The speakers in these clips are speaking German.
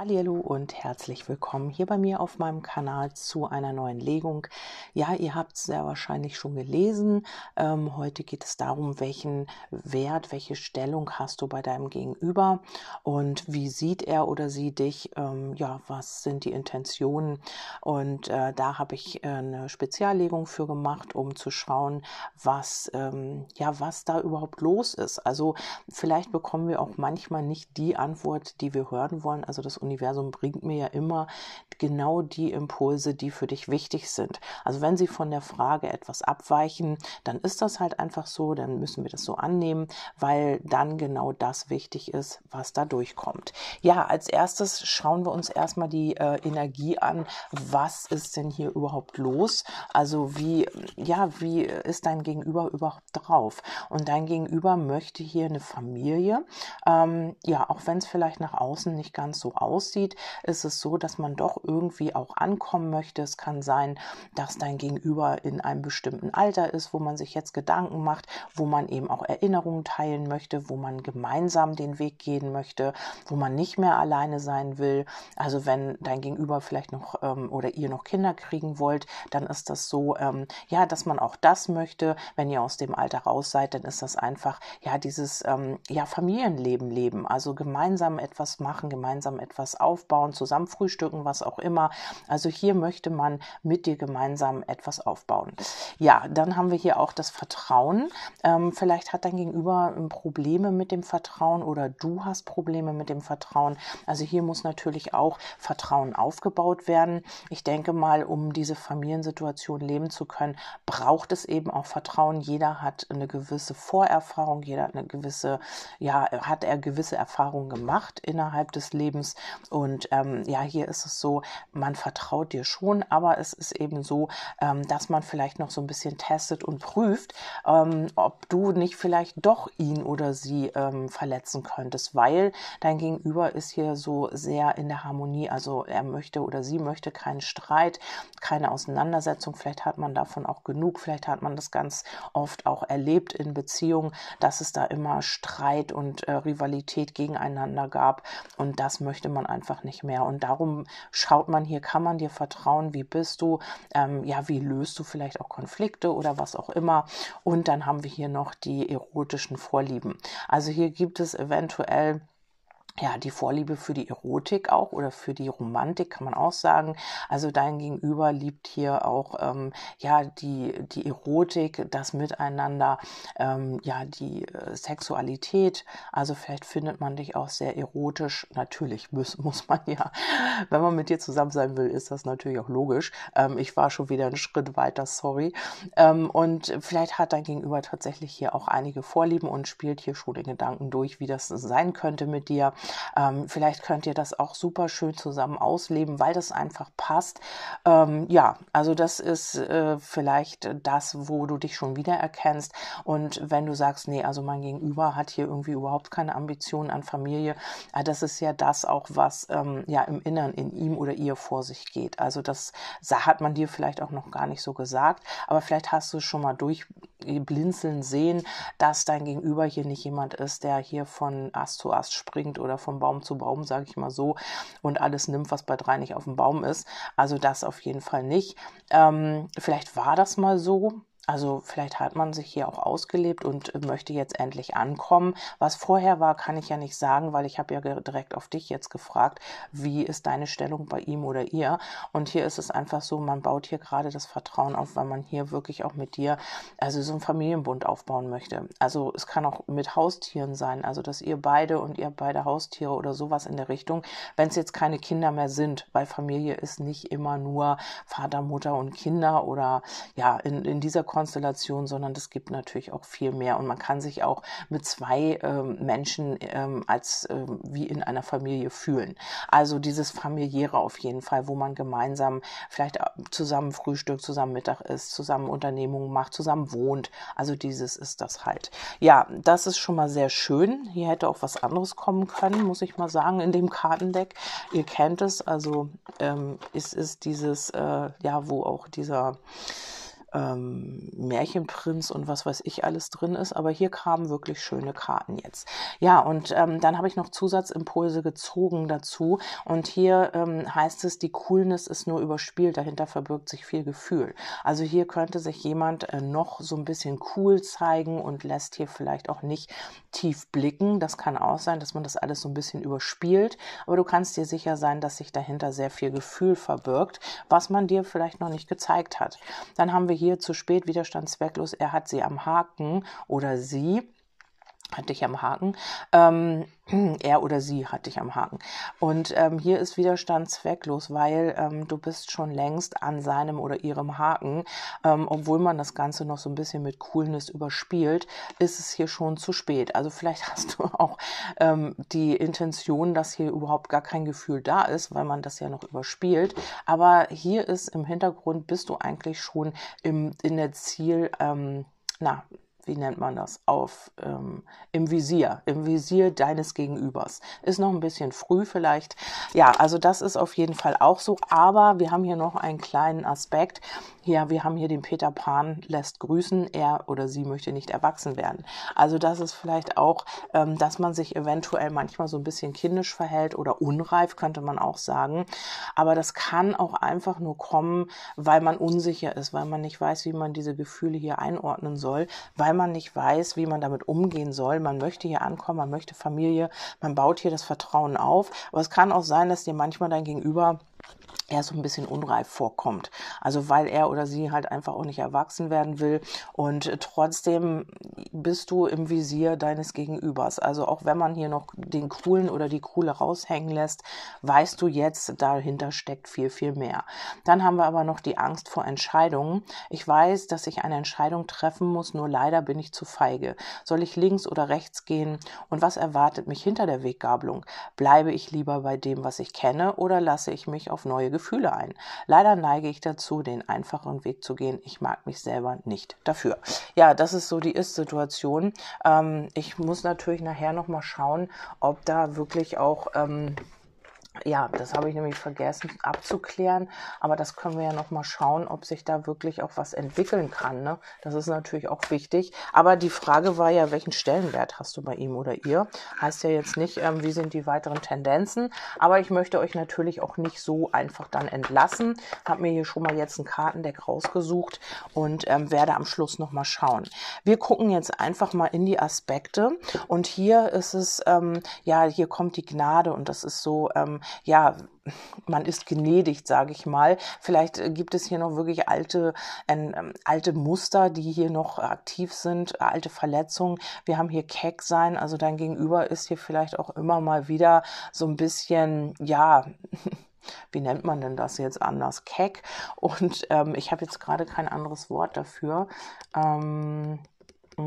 Hallo und herzlich willkommen hier bei mir auf meinem Kanal zu einer neuen Legung. Ja, ihr habt es sehr wahrscheinlich schon gelesen. Ähm, heute geht es darum, welchen Wert, welche Stellung hast du bei deinem Gegenüber und wie sieht er oder sie dich? Ähm, ja, was sind die Intentionen? Und äh, da habe ich äh, eine Speziallegung für gemacht, um zu schauen, was ähm, ja, was da überhaupt los ist. Also vielleicht bekommen wir auch manchmal nicht die Antwort, die wir hören wollen. Also das Universum bringt mir ja immer genau die Impulse, die für dich wichtig sind. Also wenn sie von der Frage etwas abweichen, dann ist das halt einfach so, dann müssen wir das so annehmen, weil dann genau das wichtig ist, was da durchkommt. Ja, als erstes schauen wir uns erstmal die äh, Energie an. Was ist denn hier überhaupt los? Also wie, ja, wie ist dein Gegenüber überhaupt drauf? Und dein Gegenüber möchte hier eine Familie. Ähm, ja, auch wenn es vielleicht nach außen nicht ganz so aussieht aussieht, ist es so, dass man doch irgendwie auch ankommen möchte. Es kann sein, dass dein Gegenüber in einem bestimmten Alter ist, wo man sich jetzt Gedanken macht, wo man eben auch Erinnerungen teilen möchte, wo man gemeinsam den Weg gehen möchte, wo man nicht mehr alleine sein will. Also wenn dein Gegenüber vielleicht noch ähm, oder ihr noch Kinder kriegen wollt, dann ist das so, ähm, ja, dass man auch das möchte. Wenn ihr aus dem Alter raus seid, dann ist das einfach, ja, dieses, ähm, ja, Familienleben leben. Also gemeinsam etwas machen, gemeinsam etwas was aufbauen, zusammen frühstücken, was auch immer. Also hier möchte man mit dir gemeinsam etwas aufbauen. Ja, dann haben wir hier auch das Vertrauen. Ähm, vielleicht hat dein Gegenüber ähm, Probleme mit dem Vertrauen oder du hast Probleme mit dem Vertrauen. Also hier muss natürlich auch Vertrauen aufgebaut werden. Ich denke mal, um diese Familiensituation leben zu können, braucht es eben auch Vertrauen. Jeder hat eine gewisse Vorerfahrung, jeder hat eine gewisse, ja, hat er gewisse Erfahrungen gemacht innerhalb des Lebens und ähm, ja, hier ist es so, man vertraut dir schon, aber es ist eben so, ähm, dass man vielleicht noch so ein bisschen testet und prüft, ähm, ob du nicht vielleicht doch ihn oder sie ähm, verletzen könntest, weil dein Gegenüber ist hier so sehr in der Harmonie. Also er möchte oder sie möchte keinen Streit, keine Auseinandersetzung. Vielleicht hat man davon auch genug. Vielleicht hat man das ganz oft auch erlebt in Beziehungen, dass es da immer Streit und äh, Rivalität gegeneinander gab. Und das möchte man einfach nicht mehr. Und darum schaut man hier, kann man dir vertrauen, wie bist du, ähm, ja, wie löst du vielleicht auch Konflikte oder was auch immer. Und dann haben wir hier noch die erotischen Vorlieben. Also hier gibt es eventuell ja, die Vorliebe für die Erotik auch oder für die Romantik kann man auch sagen. Also dein Gegenüber liebt hier auch ähm, ja die die Erotik, das Miteinander, ähm, ja die äh, Sexualität. Also vielleicht findet man dich auch sehr erotisch. Natürlich muss muss man ja, wenn man mit dir zusammen sein will, ist das natürlich auch logisch. Ähm, ich war schon wieder einen Schritt weiter, sorry. Ähm, und vielleicht hat dein Gegenüber tatsächlich hier auch einige Vorlieben und spielt hier schon den Gedanken durch, wie das sein könnte mit dir. Ähm, vielleicht könnt ihr das auch super schön zusammen ausleben, weil das einfach passt. Ähm, ja, also das ist äh, vielleicht das, wo du dich schon wieder erkennst. Und wenn du sagst, nee, also mein Gegenüber hat hier irgendwie überhaupt keine Ambitionen an Familie, äh, das ist ja das auch, was ähm, ja im Inneren in ihm oder ihr vor sich geht. Also das hat man dir vielleicht auch noch gar nicht so gesagt, aber vielleicht hast du schon mal durchblinzeln sehen, dass dein Gegenüber hier nicht jemand ist, der hier von Ast zu Ast springt oder von Baum zu Baum, sage ich mal so, und alles nimmt, was bei drei nicht auf dem Baum ist. Also das auf jeden Fall nicht. Ähm, vielleicht war das mal so, also vielleicht hat man sich hier auch ausgelebt und möchte jetzt endlich ankommen. Was vorher war, kann ich ja nicht sagen, weil ich habe ja direkt auf dich jetzt gefragt, wie ist deine Stellung bei ihm oder ihr? Und hier ist es einfach so, man baut hier gerade das Vertrauen auf, weil man hier wirklich auch mit dir, also so einen Familienbund aufbauen möchte. Also es kann auch mit Haustieren sein, also dass ihr beide und ihr beide Haustiere oder sowas in der Richtung, wenn es jetzt keine Kinder mehr sind, weil Familie ist nicht immer nur Vater, Mutter und Kinder oder ja, in, in dieser Konstellation, sondern es gibt natürlich auch viel mehr. Und man kann sich auch mit zwei ähm, Menschen ähm, als ähm, wie in einer Familie fühlen. Also dieses familiäre auf jeden Fall, wo man gemeinsam vielleicht zusammen Frühstück, zusammen Mittag isst, zusammen Unternehmungen macht, zusammen wohnt. Also dieses ist das halt. Ja, das ist schon mal sehr schön. Hier hätte auch was anderes kommen können, muss ich mal sagen, in dem Kartendeck. Ihr kennt es, also ähm, es ist dieses, äh, ja, wo auch dieser ähm, Märchenprinz und was weiß ich alles drin ist. Aber hier kamen wirklich schöne Karten jetzt. Ja, und ähm, dann habe ich noch Zusatzimpulse gezogen dazu. Und hier ähm, heißt es, die Coolness ist nur überspielt. Dahinter verbirgt sich viel Gefühl. Also hier könnte sich jemand äh, noch so ein bisschen cool zeigen und lässt hier vielleicht auch nicht tief blicken. Das kann auch sein, dass man das alles so ein bisschen überspielt. Aber du kannst dir sicher sein, dass sich dahinter sehr viel Gefühl verbirgt, was man dir vielleicht noch nicht gezeigt hat. Dann haben wir hier zu spät widerstandswerklos, er hat sie am Haken oder sie hat dich am Haken. Ähm, er oder sie hat dich am Haken. Und ähm, hier ist Widerstand zwecklos, weil ähm, du bist schon längst an seinem oder ihrem Haken. Ähm, obwohl man das Ganze noch so ein bisschen mit Coolness überspielt, ist es hier schon zu spät. Also vielleicht hast du auch ähm, die Intention, dass hier überhaupt gar kein Gefühl da ist, weil man das ja noch überspielt. Aber hier ist im Hintergrund, bist du eigentlich schon im, in der Ziel, ähm, na, wie nennt man das, auf ähm, im Visier, im Visier deines Gegenübers. Ist noch ein bisschen früh vielleicht. Ja, also das ist auf jeden Fall auch so. Aber wir haben hier noch einen kleinen Aspekt. Ja, wir haben hier den Peter Pan lässt grüßen, er oder sie möchte nicht erwachsen werden. Also das ist vielleicht auch, ähm, dass man sich eventuell manchmal so ein bisschen kindisch verhält oder unreif, könnte man auch sagen. Aber das kann auch einfach nur kommen, weil man unsicher ist, weil man nicht weiß, wie man diese Gefühle hier einordnen soll, weil man nicht weiß, wie man damit umgehen soll. Man möchte hier ankommen, man möchte Familie, man baut hier das Vertrauen auf. Aber es kann auch sein, dass dir manchmal dein Gegenüber er so ein bisschen unreif vorkommt. Also weil er oder sie halt einfach auch nicht erwachsen werden will und trotzdem bist du im Visier deines Gegenübers. Also auch wenn man hier noch den coolen oder die coole raushängen lässt, weißt du jetzt, dahinter steckt viel, viel mehr. Dann haben wir aber noch die Angst vor Entscheidungen. Ich weiß, dass ich eine Entscheidung treffen muss, nur leider bin ich zu feige. Soll ich links oder rechts gehen? Und was erwartet mich hinter der Weggabelung? Bleibe ich lieber bei dem, was ich kenne oder lasse ich mich auf neue Gefühle ein. Leider neige ich dazu, den einfacheren Weg zu gehen. Ich mag mich selber nicht dafür. Ja, das ist so die Ist-Situation. Ähm, ich muss natürlich nachher nochmal schauen, ob da wirklich auch ähm, ja, das habe ich nämlich vergessen abzuklären, aber das können wir ja noch mal schauen, ob sich da wirklich auch was entwickeln kann. Ne? Das ist natürlich auch wichtig. Aber die Frage war ja, welchen Stellenwert hast du bei ihm oder ihr? Heißt ja jetzt nicht, ähm, wie sind die weiteren Tendenzen. Aber ich möchte euch natürlich auch nicht so einfach dann entlassen. Habe mir hier schon mal jetzt ein Kartendeck rausgesucht und ähm, werde am Schluss noch mal schauen. Wir gucken jetzt einfach mal in die Aspekte und hier ist es ähm, ja, hier kommt die Gnade und das ist so ähm, ja, man ist gnädigt, sage ich mal. Vielleicht äh, gibt es hier noch wirklich alte, äh, alte Muster, die hier noch aktiv sind, alte Verletzungen. Wir haben hier Keck sein, also dein Gegenüber ist hier vielleicht auch immer mal wieder so ein bisschen, ja, wie nennt man denn das jetzt anders? Keck. Und ähm, ich habe jetzt gerade kein anderes Wort dafür. Ähm,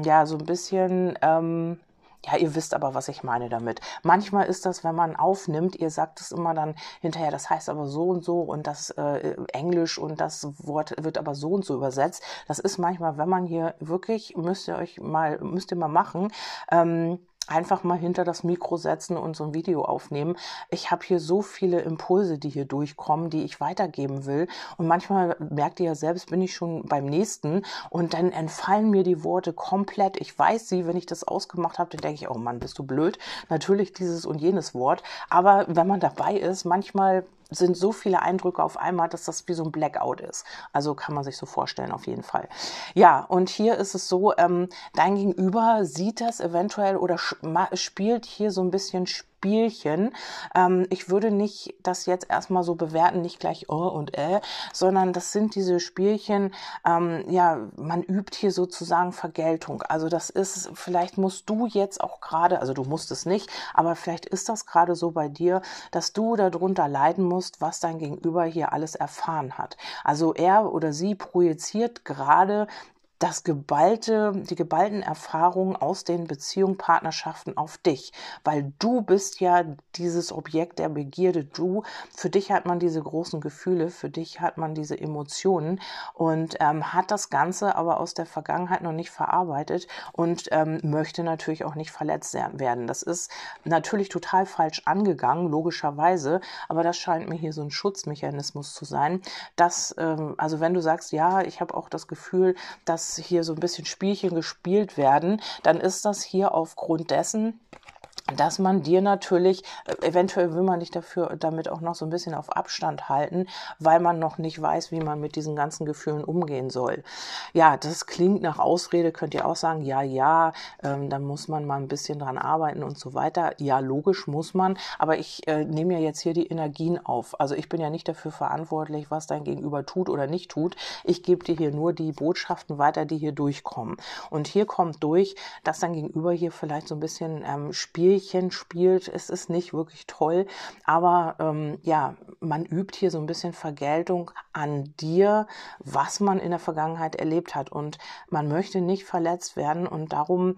ja, so ein bisschen. Ähm, ja, ihr wisst aber, was ich meine damit. Manchmal ist das, wenn man aufnimmt, ihr sagt es immer dann hinterher, das heißt aber so und so und das äh, Englisch und das Wort wird aber so und so übersetzt. Das ist manchmal, wenn man hier wirklich, müsst ihr euch mal, müsst ihr mal machen, ähm, einfach mal hinter das Mikro setzen und so ein Video aufnehmen. Ich habe hier so viele Impulse, die hier durchkommen, die ich weitergeben will. Und manchmal merkt ihr ja selbst, bin ich schon beim nächsten und dann entfallen mir die Worte komplett. Ich weiß sie, wenn ich das ausgemacht habe, dann denke ich, oh Mann, bist du blöd. Natürlich dieses und jenes Wort. Aber wenn man dabei ist, manchmal sind so viele Eindrücke auf einmal, dass das wie so ein Blackout ist. Also kann man sich so vorstellen, auf jeden Fall. Ja, und hier ist es so, ähm, dein Gegenüber sieht das eventuell oder spielt hier so ein bisschen Spielchen. Ähm, ich würde nicht das jetzt erstmal so bewerten, nicht gleich oh und äh, sondern das sind diese Spielchen, ähm, ja, man übt hier sozusagen Vergeltung. Also das ist, vielleicht musst du jetzt auch gerade, also du musst es nicht, aber vielleicht ist das gerade so bei dir, dass du darunter leiden musst, was dein Gegenüber hier alles erfahren hat. Also er oder sie projiziert gerade das geballte, die geballten Erfahrungen aus den Beziehungen, Partnerschaften auf dich, weil du bist ja dieses Objekt der Begierde. Du, für dich hat man diese großen Gefühle, für dich hat man diese Emotionen und ähm, hat das Ganze aber aus der Vergangenheit noch nicht verarbeitet und ähm, möchte natürlich auch nicht verletzt werden. Das ist natürlich total falsch angegangen, logischerweise, aber das scheint mir hier so ein Schutzmechanismus zu sein, dass, ähm, also wenn du sagst, ja, ich habe auch das Gefühl, dass hier so ein bisschen Spielchen gespielt werden, dann ist das hier aufgrund dessen, dass man dir natürlich, äh, eventuell will man dich dafür damit auch noch so ein bisschen auf Abstand halten, weil man noch nicht weiß, wie man mit diesen ganzen Gefühlen umgehen soll. Ja, das klingt nach Ausrede, könnt ihr auch sagen, ja, ja, ähm, da muss man mal ein bisschen dran arbeiten und so weiter. Ja, logisch muss man, aber ich äh, nehme ja jetzt hier die Energien auf. Also ich bin ja nicht dafür verantwortlich, was dein Gegenüber tut oder nicht tut. Ich gebe dir hier nur die Botschaften weiter, die hier durchkommen. Und hier kommt durch, dass dein Gegenüber hier vielleicht so ein bisschen ähm, spielt Spielchen spielt. Es ist nicht wirklich toll, aber ähm, ja, man übt hier so ein bisschen Vergeltung an dir, was man in der Vergangenheit erlebt hat. Und man möchte nicht verletzt werden und darum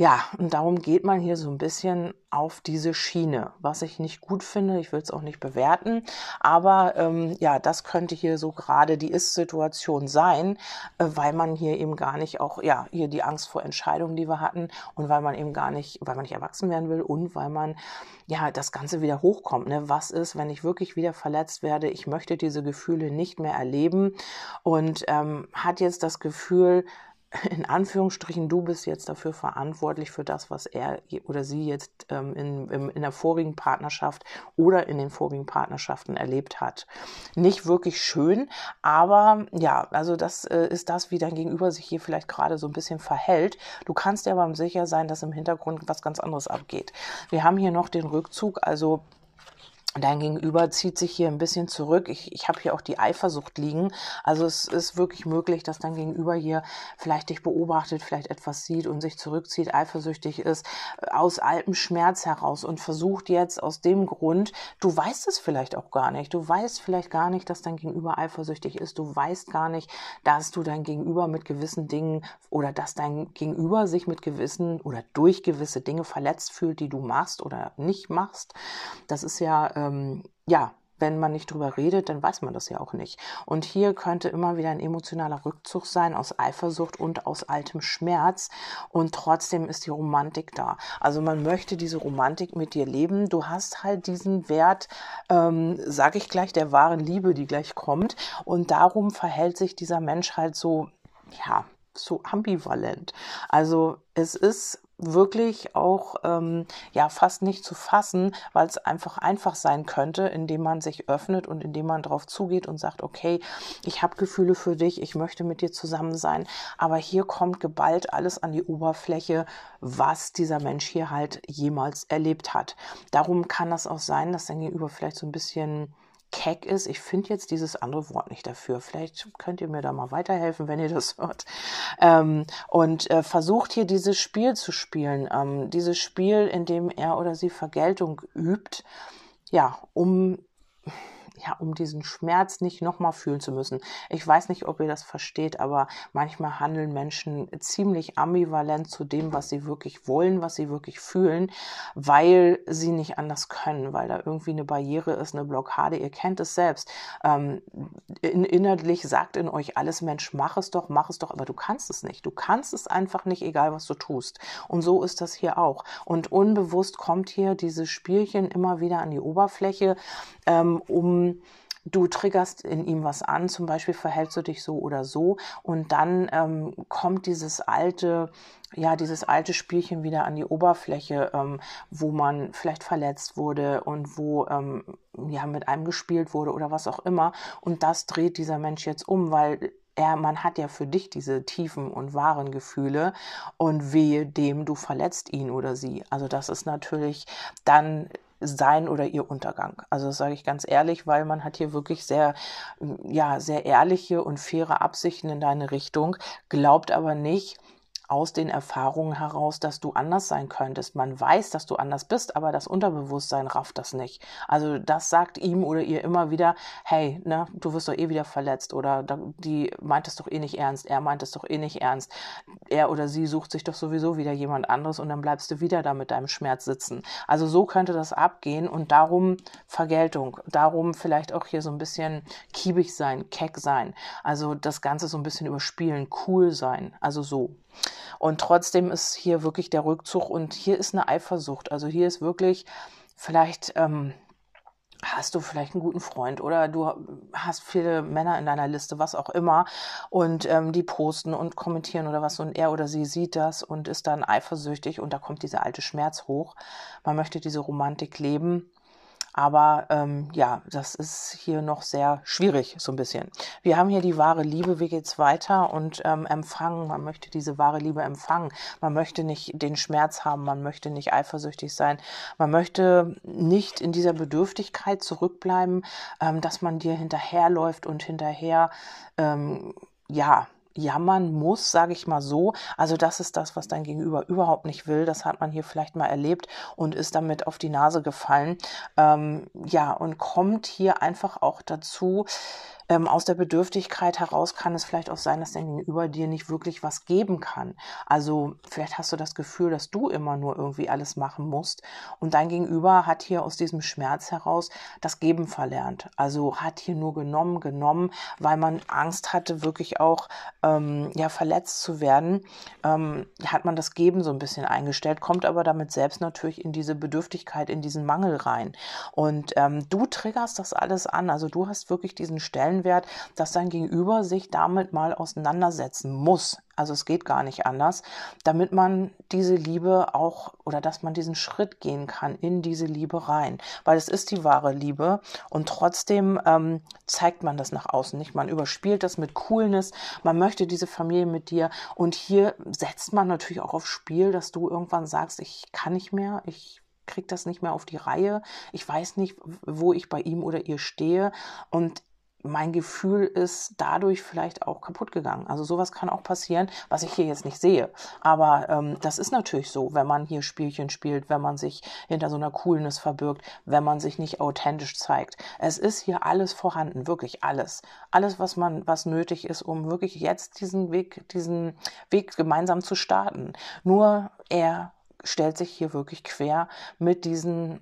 ja, und darum geht man hier so ein bisschen auf diese Schiene, was ich nicht gut finde. Ich will es auch nicht bewerten, aber ähm, ja, das könnte hier so gerade die Ist-Situation sein, äh, weil man hier eben gar nicht auch, ja, hier die Angst vor Entscheidungen, die wir hatten und weil man eben gar nicht, weil man nicht erwachsen werden will und weil man ja das Ganze wieder hochkommt. Ne? Was ist, wenn ich wirklich wieder verletzt werde? Ich möchte diese Gefühle nicht mehr erleben und ähm, hat jetzt das Gefühl, in Anführungsstrichen, du bist jetzt dafür verantwortlich für das, was er oder sie jetzt ähm, in, in, in der vorigen Partnerschaft oder in den vorigen Partnerschaften erlebt hat. Nicht wirklich schön, aber ja, also das äh, ist das, wie dein Gegenüber sich hier vielleicht gerade so ein bisschen verhält. Du kannst dir aber sicher sein, dass im Hintergrund was ganz anderes abgeht. Wir haben hier noch den Rückzug, also Dein Gegenüber zieht sich hier ein bisschen zurück. Ich, ich habe hier auch die Eifersucht liegen. Also es ist wirklich möglich, dass dein Gegenüber hier vielleicht dich beobachtet, vielleicht etwas sieht und sich zurückzieht, eifersüchtig ist, aus altem Schmerz heraus und versucht jetzt aus dem Grund, du weißt es vielleicht auch gar nicht. Du weißt vielleicht gar nicht, dass dein Gegenüber eifersüchtig ist. Du weißt gar nicht, dass du dein Gegenüber mit gewissen Dingen oder dass dein Gegenüber sich mit gewissen oder durch gewisse Dinge verletzt fühlt, die du machst oder nicht machst. Das ist ja ähm, ja, wenn man nicht drüber redet, dann weiß man das ja auch nicht. Und hier könnte immer wieder ein emotionaler Rückzug sein aus Eifersucht und aus altem Schmerz. Und trotzdem ist die Romantik da. Also man möchte diese Romantik mit dir leben. Du hast halt diesen Wert, ähm, sage ich gleich, der wahren Liebe, die gleich kommt. Und darum verhält sich dieser Mensch halt so, ja, so ambivalent. Also es ist wirklich auch ähm, ja fast nicht zu fassen, weil es einfach einfach sein könnte, indem man sich öffnet und indem man darauf zugeht und sagt, okay, ich habe Gefühle für dich, ich möchte mit dir zusammen sein, aber hier kommt geballt alles an die Oberfläche, was dieser Mensch hier halt jemals erlebt hat. Darum kann das auch sein, dass dein Gegenüber vielleicht so ein bisschen keck ist. Ich finde jetzt dieses andere Wort nicht dafür. Vielleicht könnt ihr mir da mal weiterhelfen, wenn ihr das hört. Ähm, und äh, versucht hier dieses Spiel zu spielen. Ähm, dieses Spiel, in dem er oder sie Vergeltung übt, ja, um ja, um diesen Schmerz nicht nochmal fühlen zu müssen. Ich weiß nicht, ob ihr das versteht, aber manchmal handeln Menschen ziemlich ambivalent zu dem, was sie wirklich wollen, was sie wirklich fühlen, weil sie nicht anders können, weil da irgendwie eine Barriere ist, eine Blockade. Ihr kennt es selbst. Ähm, in, innerlich sagt in euch alles, Mensch, mach es doch, mach es doch, aber du kannst es nicht. Du kannst es einfach nicht, egal was du tust. Und so ist das hier auch. Und unbewusst kommt hier dieses Spielchen immer wieder an die Oberfläche, ähm, um du triggerst in ihm was an, zum Beispiel verhältst du dich so oder so und dann ähm, kommt dieses alte, ja, dieses alte Spielchen wieder an die Oberfläche, ähm, wo man vielleicht verletzt wurde und wo ähm, ja mit einem gespielt wurde oder was auch immer und das dreht dieser Mensch jetzt um, weil er, man hat ja für dich diese tiefen und wahren Gefühle und wehe dem, du verletzt ihn oder sie. Also das ist natürlich dann sein oder ihr Untergang. Also das sage ich ganz ehrlich, weil man hat hier wirklich sehr, ja, sehr ehrliche und faire Absichten in deine Richtung, glaubt aber nicht, aus den Erfahrungen heraus, dass du anders sein könntest. Man weiß, dass du anders bist, aber das Unterbewusstsein rafft das nicht. Also das sagt ihm oder ihr immer wieder, hey, ne, du wirst doch eh wieder verletzt oder die meint es doch eh nicht ernst, er meint es doch eh nicht ernst. Er oder sie sucht sich doch sowieso wieder jemand anderes und dann bleibst du wieder da mit deinem Schmerz sitzen. Also so könnte das abgehen und darum Vergeltung, darum vielleicht auch hier so ein bisschen kiebig sein, keck sein. Also das Ganze so ein bisschen überspielen, cool sein. Also so. Und trotzdem ist hier wirklich der Rückzug und hier ist eine Eifersucht. Also hier ist wirklich vielleicht ähm, hast du vielleicht einen guten Freund oder du hast viele Männer in deiner Liste, was auch immer, und ähm, die posten und kommentieren oder was und er oder sie sieht das und ist dann eifersüchtig und da kommt dieser alte Schmerz hoch. Man möchte diese Romantik leben aber ähm, ja, das ist hier noch sehr schwierig, so ein bisschen. Wir haben hier die wahre Liebe, wie geht's weiter und ähm, empfangen. Man möchte diese wahre Liebe empfangen. Man möchte nicht den Schmerz haben, man möchte nicht eifersüchtig sein. Man möchte nicht in dieser Bedürftigkeit zurückbleiben, ähm, dass man dir hinterherläuft und hinterher, ähm, ja, jammern muss, sage ich mal so. Also das ist das, was dein Gegenüber überhaupt nicht will. Das hat man hier vielleicht mal erlebt und ist damit auf die Nase gefallen. Ähm, ja, und kommt hier einfach auch dazu, ähm, aus der Bedürftigkeit heraus kann es vielleicht auch sein, dass dein Gegenüber dir nicht wirklich was geben kann. Also vielleicht hast du das Gefühl, dass du immer nur irgendwie alles machen musst und dein Gegenüber hat hier aus diesem Schmerz heraus das Geben verlernt. Also hat hier nur genommen, genommen, weil man Angst hatte, wirklich auch ähm, ja verletzt zu werden, ähm, hat man das Geben so ein bisschen eingestellt, kommt aber damit selbst natürlich in diese Bedürftigkeit, in diesen Mangel rein. Und ähm, du triggerst das alles an. Also du hast wirklich diesen Stellen Stellenwert, dass dein Gegenüber sich damit mal auseinandersetzen muss. Also es geht gar nicht anders, damit man diese Liebe auch oder dass man diesen Schritt gehen kann in diese Liebe rein, weil es ist die wahre Liebe und trotzdem ähm, zeigt man das nach außen nicht. Man überspielt das mit Coolness, man möchte diese Familie mit dir. Und hier setzt man natürlich auch auf Spiel, dass du irgendwann sagst, ich kann nicht mehr, ich kriege das nicht mehr auf die Reihe, ich weiß nicht, wo ich bei ihm oder ihr stehe. Und mein Gefühl ist dadurch vielleicht auch kaputt gegangen. Also sowas kann auch passieren, was ich hier jetzt nicht sehe. Aber ähm, das ist natürlich so, wenn man hier Spielchen spielt, wenn man sich hinter so einer Coolness verbirgt, wenn man sich nicht authentisch zeigt. Es ist hier alles vorhanden, wirklich alles. Alles, was man, was nötig ist, um wirklich jetzt diesen Weg, diesen Weg gemeinsam zu starten. Nur er stellt sich hier wirklich quer mit diesen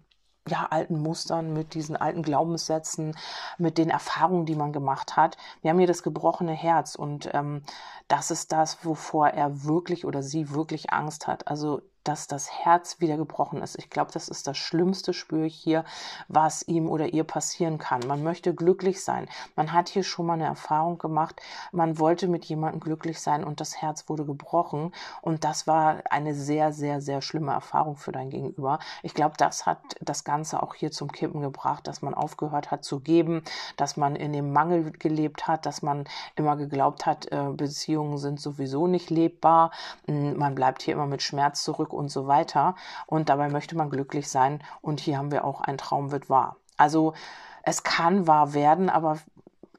ja, alten Mustern, mit diesen alten Glaubenssätzen, mit den Erfahrungen, die man gemacht hat. Wir haben hier das gebrochene Herz und ähm, das ist das, wovor er wirklich oder sie wirklich Angst hat. Also dass das Herz wieder gebrochen ist. Ich glaube, das ist das schlimmste Spür hier, was ihm oder ihr passieren kann. Man möchte glücklich sein. Man hat hier schon mal eine Erfahrung gemacht. Man wollte mit jemandem glücklich sein und das Herz wurde gebrochen. Und das war eine sehr, sehr, sehr schlimme Erfahrung für dein Gegenüber. Ich glaube, das hat das Ganze auch hier zum Kippen gebracht, dass man aufgehört hat zu geben, dass man in dem Mangel gelebt hat, dass man immer geglaubt hat, äh, Beziehungen sind sowieso nicht lebbar. Man bleibt hier immer mit Schmerz zurück und so weiter. Und dabei möchte man glücklich sein. Und hier haben wir auch ein Traum wird wahr. Also es kann wahr werden, aber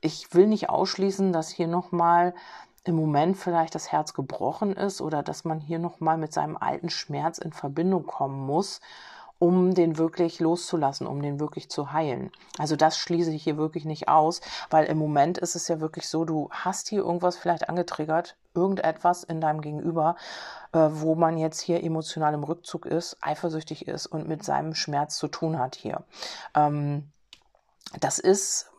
ich will nicht ausschließen, dass hier nochmal im Moment vielleicht das Herz gebrochen ist oder dass man hier nochmal mit seinem alten Schmerz in Verbindung kommen muss um den wirklich loszulassen, um den wirklich zu heilen. Also das schließe ich hier wirklich nicht aus, weil im Moment ist es ja wirklich so, du hast hier irgendwas vielleicht angetriggert, irgendetwas in deinem Gegenüber, äh, wo man jetzt hier emotional im Rückzug ist, eifersüchtig ist und mit seinem Schmerz zu tun hat hier. Ähm, das ist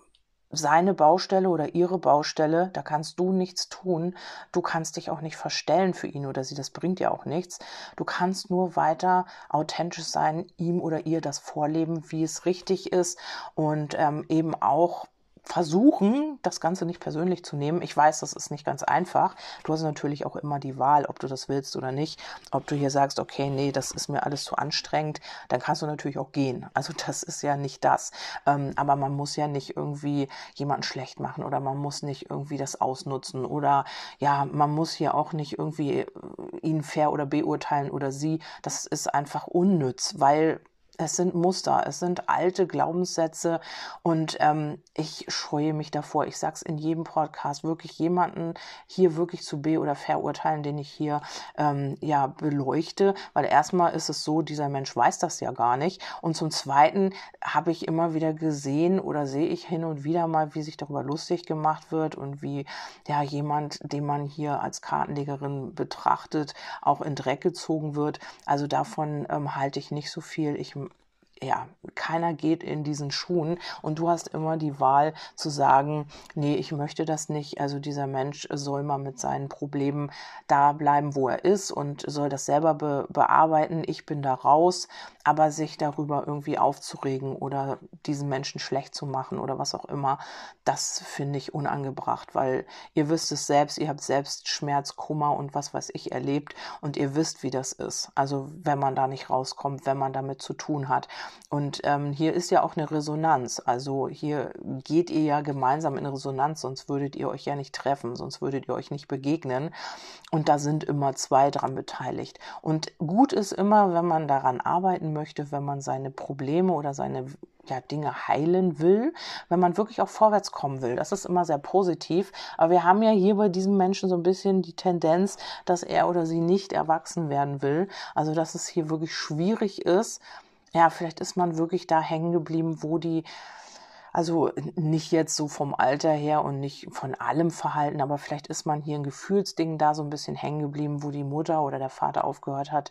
seine Baustelle oder ihre Baustelle, da kannst du nichts tun. Du kannst dich auch nicht verstellen für ihn oder sie, das bringt dir auch nichts. Du kannst nur weiter authentisch sein, ihm oder ihr das vorleben, wie es richtig ist und ähm, eben auch versuchen, das Ganze nicht persönlich zu nehmen. Ich weiß, das ist nicht ganz einfach. Du hast natürlich auch immer die Wahl, ob du das willst oder nicht. Ob du hier sagst, okay, nee, das ist mir alles zu anstrengend, dann kannst du natürlich auch gehen. Also das ist ja nicht das. Ähm, aber man muss ja nicht irgendwie jemanden schlecht machen oder man muss nicht irgendwie das ausnutzen oder ja, man muss hier auch nicht irgendwie ihn fair oder beurteilen oder sie. Das ist einfach unnütz, weil es sind Muster, es sind alte Glaubenssätze und ähm, ich scheue mich davor. Ich sage es in jedem Podcast, wirklich jemanden hier wirklich zu be- oder verurteilen, den ich hier ähm, ja beleuchte, weil erstmal ist es so, dieser Mensch weiß das ja gar nicht und zum Zweiten habe ich immer wieder gesehen oder sehe ich hin und wieder mal, wie sich darüber lustig gemacht wird und wie ja jemand, den man hier als Kartenlegerin betrachtet, auch in Dreck gezogen wird. Also davon ähm, halte ich nicht so viel. Ich ja, keiner geht in diesen Schuhen und du hast immer die Wahl zu sagen, nee, ich möchte das nicht. Also dieser Mensch soll mal mit seinen Problemen da bleiben, wo er ist und soll das selber be bearbeiten. Ich bin da raus, aber sich darüber irgendwie aufzuregen oder diesen Menschen schlecht zu machen oder was auch immer, das finde ich unangebracht, weil ihr wisst es selbst, ihr habt selbst Schmerz, Kummer und was weiß ich erlebt und ihr wisst, wie das ist. Also wenn man da nicht rauskommt, wenn man damit zu tun hat. Und ähm, hier ist ja auch eine Resonanz. Also hier geht ihr ja gemeinsam in Resonanz, sonst würdet ihr euch ja nicht treffen, sonst würdet ihr euch nicht begegnen. Und da sind immer zwei dran beteiligt. Und gut ist immer, wenn man daran arbeiten möchte, wenn man seine Probleme oder seine ja, Dinge heilen will, wenn man wirklich auch vorwärts kommen will. Das ist immer sehr positiv. Aber wir haben ja hier bei diesem Menschen so ein bisschen die Tendenz, dass er oder sie nicht erwachsen werden will. Also, dass es hier wirklich schwierig ist. Ja, vielleicht ist man wirklich da hängen geblieben, wo die also nicht jetzt so vom Alter her und nicht von allem Verhalten, aber vielleicht ist man hier ein Gefühlsding da so ein bisschen hängen geblieben, wo die Mutter oder der Vater aufgehört hat,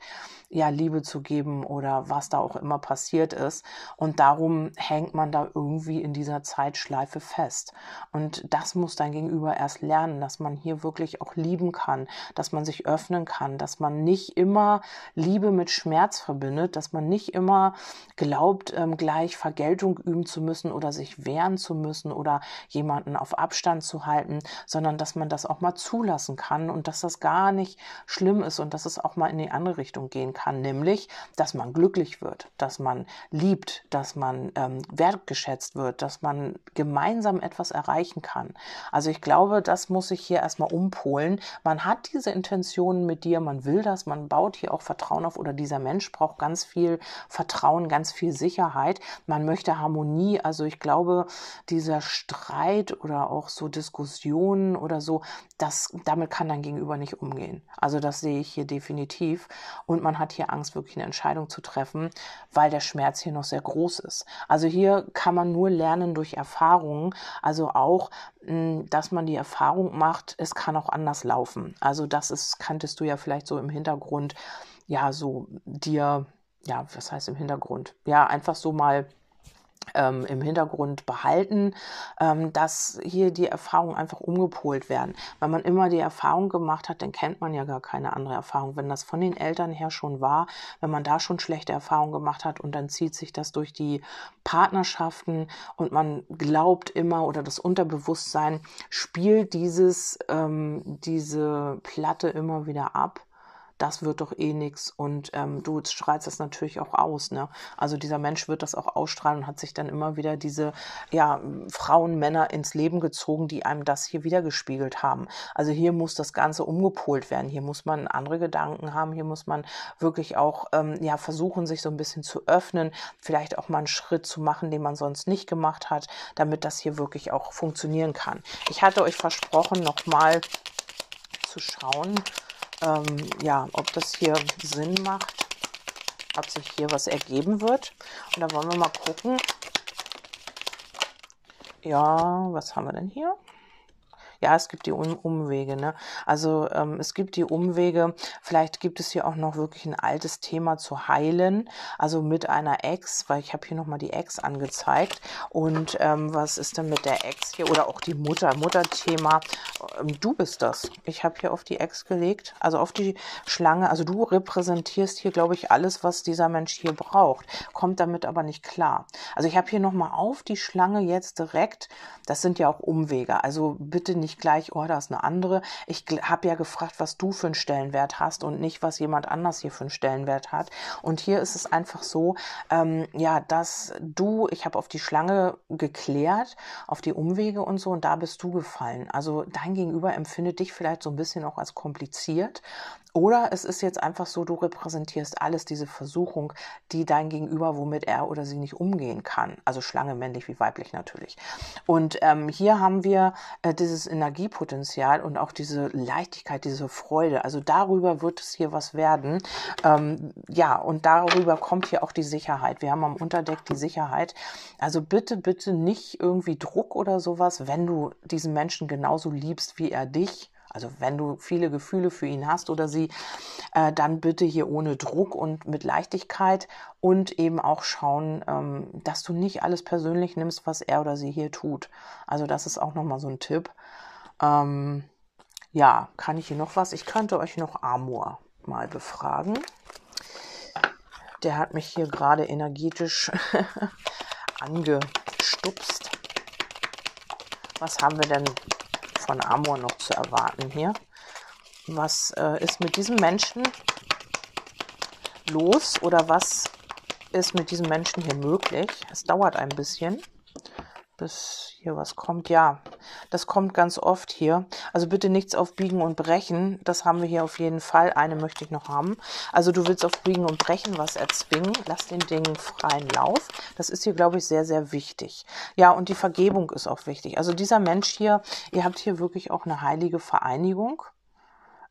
ja, Liebe zu geben oder was da auch immer passiert ist. Und darum hängt man da irgendwie in dieser Zeitschleife fest. Und das muss dein Gegenüber erst lernen, dass man hier wirklich auch lieben kann, dass man sich öffnen kann, dass man nicht immer Liebe mit Schmerz verbindet, dass man nicht immer glaubt, ähm, gleich Vergeltung üben zu müssen oder sich sich wehren zu müssen oder jemanden auf Abstand zu halten, sondern dass man das auch mal zulassen kann und dass das gar nicht schlimm ist und dass es auch mal in die andere Richtung gehen kann, nämlich, dass man glücklich wird, dass man liebt, dass man ähm, wertgeschätzt wird, dass man gemeinsam etwas erreichen kann. Also ich glaube, das muss sich hier erstmal umpolen. Man hat diese Intentionen mit dir, man will das, man baut hier auch Vertrauen auf oder dieser Mensch braucht ganz viel Vertrauen, ganz viel Sicherheit. Man möchte Harmonie. Also ich glaube, glaube, dieser Streit oder auch so Diskussionen oder so, das, damit kann dein Gegenüber nicht umgehen. Also das sehe ich hier definitiv. Und man hat hier Angst, wirklich eine Entscheidung zu treffen, weil der Schmerz hier noch sehr groß ist. Also hier kann man nur lernen durch Erfahrungen. Also auch, hm, dass man die Erfahrung macht, es kann auch anders laufen. Also das ist, kanntest du ja vielleicht so im Hintergrund, ja, so dir, ja, was heißt im Hintergrund? Ja, einfach so mal ähm, im Hintergrund behalten, ähm, dass hier die Erfahrungen einfach umgepolt werden. Weil man immer die Erfahrung gemacht hat, dann kennt man ja gar keine andere Erfahrung. Wenn das von den Eltern her schon war, wenn man da schon schlechte Erfahrungen gemacht hat und dann zieht sich das durch die Partnerschaften und man glaubt immer oder das Unterbewusstsein spielt dieses, ähm, diese Platte immer wieder ab das wird doch eh nix. Und ähm, du strahlst das natürlich auch aus. Ne? Also dieser Mensch wird das auch ausstrahlen und hat sich dann immer wieder diese ja, Frauen, Männer ins Leben gezogen, die einem das hier wieder gespiegelt haben. Also hier muss das Ganze umgepolt werden. Hier muss man andere Gedanken haben. Hier muss man wirklich auch ähm, ja, versuchen, sich so ein bisschen zu öffnen. Vielleicht auch mal einen Schritt zu machen, den man sonst nicht gemacht hat, damit das hier wirklich auch funktionieren kann. Ich hatte euch versprochen, nochmal zu schauen, ähm, ja, ob das hier Sinn macht, ob sich hier was ergeben wird. Und da wollen wir mal gucken. Ja, was haben wir denn hier? Ja, es gibt die um Umwege. Ne? Also ähm, es gibt die Umwege. Vielleicht gibt es hier auch noch wirklich ein altes Thema zu heilen. Also mit einer Ex, weil ich habe hier nochmal die Ex angezeigt. Und ähm, was ist denn mit der Ex hier? Oder auch die Mutter, Mutterthema. Ähm, du bist das. Ich habe hier auf die Ex gelegt, also auf die Schlange. Also du repräsentierst hier, glaube ich, alles, was dieser Mensch hier braucht. Kommt damit aber nicht klar. Also ich habe hier nochmal auf die Schlange jetzt direkt. Das sind ja auch Umwege. Also bitte nicht nicht gleich, oh, da ist eine andere. Ich habe ja gefragt, was du für einen Stellenwert hast und nicht, was jemand anders hier für einen Stellenwert hat. Und hier ist es einfach so, ähm, ja, dass du, ich habe auf die Schlange geklärt, auf die Umwege und so, und da bist du gefallen. Also dein Gegenüber empfindet dich vielleicht so ein bisschen auch als kompliziert. Oder es ist jetzt einfach so, du repräsentierst alles diese Versuchung, die dein Gegenüber, womit er oder sie nicht umgehen kann. Also Schlange, männlich wie weiblich natürlich. Und ähm, hier haben wir äh, dieses Energiepotenzial und auch diese Leichtigkeit, diese Freude. Also darüber wird es hier was werden. Ähm, ja, und darüber kommt hier auch die Sicherheit. Wir haben am Unterdeck die Sicherheit. Also bitte, bitte nicht irgendwie Druck oder sowas, wenn du diesen Menschen genauso liebst, wie er dich also wenn du viele Gefühle für ihn hast oder sie, äh, dann bitte hier ohne Druck und mit Leichtigkeit und eben auch schauen, ähm, dass du nicht alles persönlich nimmst, was er oder sie hier tut. Also das ist auch nochmal so ein Tipp. Ähm, ja, kann ich hier noch was? Ich könnte euch noch Amor mal befragen. Der hat mich hier gerade energetisch angestupst. Was haben wir denn von Amor noch zu erwarten hier. Was äh, ist mit diesem Menschen los oder was ist mit diesem Menschen hier möglich? Es dauert ein bisschen bis hier was kommt. Ja, das kommt ganz oft hier. Also bitte nichts auf Biegen und Brechen. Das haben wir hier auf jeden Fall. Eine möchte ich noch haben. Also du willst auf Biegen und Brechen was erzwingen. Lass den Dingen freien Lauf. Das ist hier, glaube ich, sehr, sehr wichtig. Ja, und die Vergebung ist auch wichtig. Also dieser Mensch hier, ihr habt hier wirklich auch eine heilige Vereinigung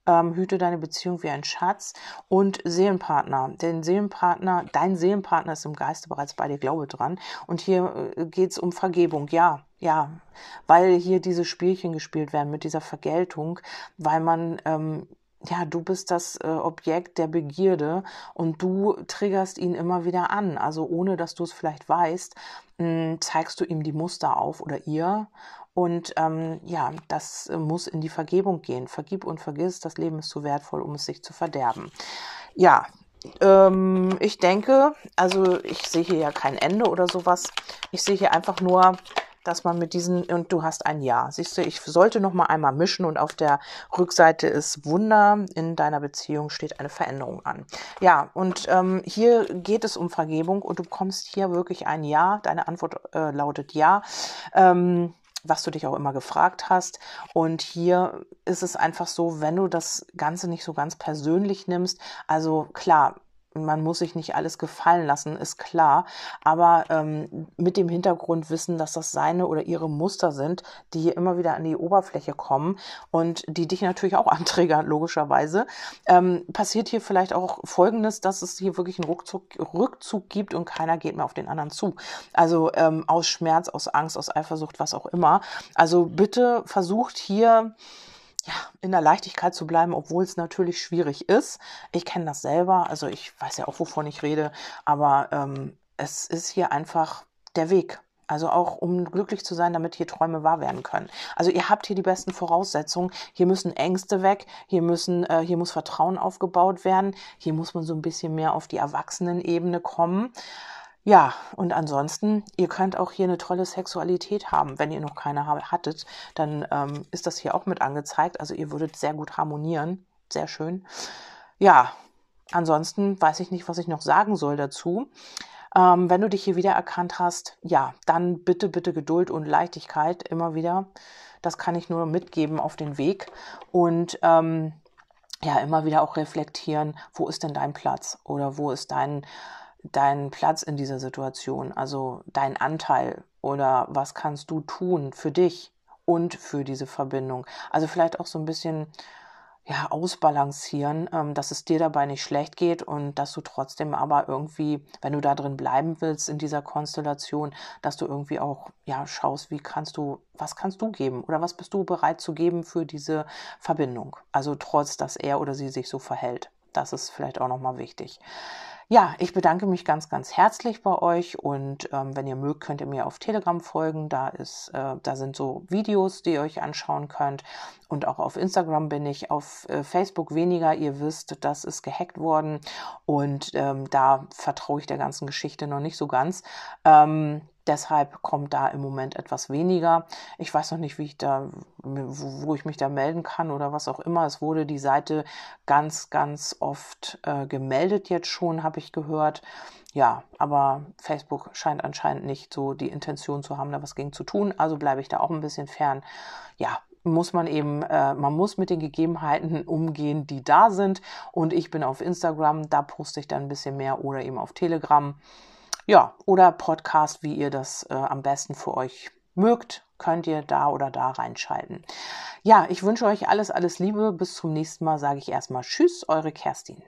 ähm, hüte deine Beziehung wie ein Schatz und Seelenpartner. Den Seelenpartner, dein Seelenpartner ist im Geiste bereits bei dir, glaube dran. Und hier äh, geht es um Vergebung, ja, ja, weil hier diese Spielchen gespielt werden mit dieser Vergeltung, weil man ähm, ja, du bist das äh, Objekt der Begierde und du triggerst ihn immer wieder an. Also ohne dass du es vielleicht weißt, mh, zeigst du ihm die Muster auf oder ihr und ähm, ja, das äh, muss in die Vergebung gehen. Vergib und vergiss, das Leben ist zu wertvoll, um es sich zu verderben. Ja, ähm, ich denke, also ich sehe hier ja kein Ende oder sowas. Ich sehe hier einfach nur, dass man mit diesen, und du hast ein Ja. Siehst du, ich sollte noch mal einmal mischen und auf der Rückseite ist Wunder. In deiner Beziehung steht eine Veränderung an. Ja, und ähm, hier geht es um Vergebung und du bekommst hier wirklich ein Ja. Deine Antwort äh, lautet Ja. Ähm, was du dich auch immer gefragt hast. Und hier ist es einfach so, wenn du das Ganze nicht so ganz persönlich nimmst, also klar, man muss sich nicht alles gefallen lassen, ist klar. Aber ähm, mit dem Hintergrund wissen, dass das seine oder ihre Muster sind, die hier immer wieder an die Oberfläche kommen und die dich natürlich auch anträgern, logischerweise. Ähm, passiert hier vielleicht auch Folgendes, dass es hier wirklich einen Rückzug, Rückzug gibt und keiner geht mehr auf den anderen zu. Also ähm, aus Schmerz, aus Angst, aus Eifersucht, was auch immer. Also bitte versucht hier ja, in der Leichtigkeit zu bleiben, obwohl es natürlich schwierig ist. Ich kenne das selber, also ich weiß ja auch, wovon ich rede, aber ähm, es ist hier einfach der Weg. Also auch um glücklich zu sein, damit hier Träume wahr werden können. Also ihr habt hier die besten Voraussetzungen. Hier müssen Ängste weg. Hier müssen, äh, hier muss Vertrauen aufgebaut werden. Hier muss man so ein bisschen mehr auf die Erwachsenenebene kommen. Ja, und ansonsten, ihr könnt auch hier eine tolle Sexualität haben. Wenn ihr noch keine hattet, dann ähm, ist das hier auch mit angezeigt. Also ihr würdet sehr gut harmonieren. Sehr schön. Ja, ansonsten weiß ich nicht, was ich noch sagen soll dazu. Ähm, wenn du dich hier wieder erkannt hast, ja, dann bitte, bitte Geduld und Leichtigkeit immer wieder. Das kann ich nur mitgeben auf den Weg. Und ähm, ja, immer wieder auch reflektieren, wo ist denn dein Platz oder wo ist dein deinen Platz in dieser Situation, also dein Anteil oder was kannst du tun für dich und für diese Verbindung. Also vielleicht auch so ein bisschen ja, ausbalancieren, ähm, dass es dir dabei nicht schlecht geht und dass du trotzdem aber irgendwie, wenn du da drin bleiben willst in dieser Konstellation, dass du irgendwie auch ja schaust, wie kannst du, was kannst du geben oder was bist du bereit zu geben für diese Verbindung. Also trotz, dass er oder sie sich so verhält. Das ist vielleicht auch nochmal wichtig. Ja, ich bedanke mich ganz, ganz herzlich bei euch und ähm, wenn ihr mögt, könnt ihr mir auf Telegram folgen. Da ist, äh, da sind so Videos, die ihr euch anschauen könnt. Und auch auf Instagram bin ich, auf äh, Facebook weniger. Ihr wisst, das ist gehackt worden und ähm, da vertraue ich der ganzen Geschichte noch nicht so ganz. Ähm, Deshalb kommt da im Moment etwas weniger. Ich weiß noch nicht, wie ich da, wo, ich mich da melden kann oder was auch immer. Es wurde die Seite ganz, ganz oft äh, gemeldet jetzt schon, habe ich gehört. Ja, aber Facebook scheint anscheinend nicht so die Intention zu haben, da was gegen zu tun. Also bleibe ich da auch ein bisschen fern. Ja, muss man eben, äh, man muss mit den Gegebenheiten umgehen, die da sind. Und ich bin auf Instagram, da poste ich dann ein bisschen mehr oder eben auf Telegram. Ja, oder Podcast, wie ihr das äh, am besten für euch mögt, könnt ihr da oder da reinschalten. Ja, ich wünsche euch alles, alles Liebe. Bis zum nächsten Mal sage ich erstmal Tschüss, eure Kerstin.